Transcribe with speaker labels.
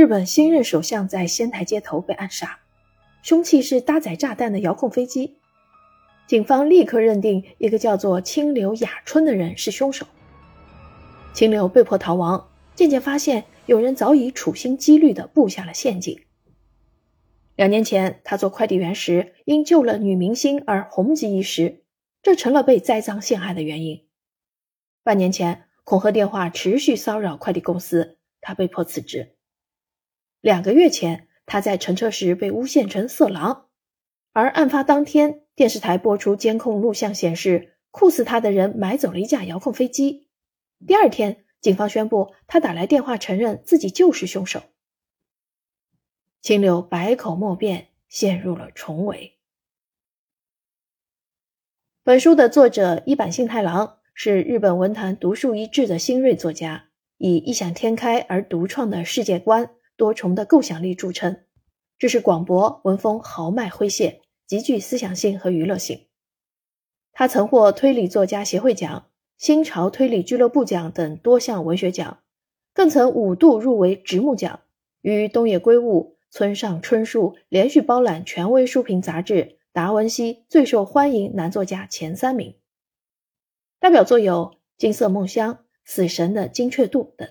Speaker 1: 日本新任首相在仙台街头被暗杀，凶器是搭载炸弹的遥控飞机。警方立刻认定一个叫做清流雅春的人是凶手。清流被迫逃亡，渐渐发现有人早已处心积虑地布下了陷阱。两年前，他做快递员时因救了女明星而红极一时，这成了被栽赃陷害的原因。半年前，恐吓电话持续骚扰快递公司，他被迫辞职。两个月前，他在乘车时被诬陷成色狼，而案发当天，电视台播出监控录像显示，酷似他的人买走了一架遥控飞机。第二天，警方宣布他打来电话承认自己就是凶手。清流百口莫辩，陷入了重围。本书的作者一坂幸太郎是日本文坛独树一帜的新锐作家，以异想天开而独创的世界观、多重的构想力著称。这是广博，文风豪迈诙谐，极具思想性和娱乐性。他曾获推理作家协会奖、新潮推理俱乐部奖等多项文学奖，更曾五度入围直木奖，与东野圭吾。村上春树连续包揽权威书评杂志《达文西最受欢迎男作家》前三名，代表作有《金色梦乡》《死神的精确度》等。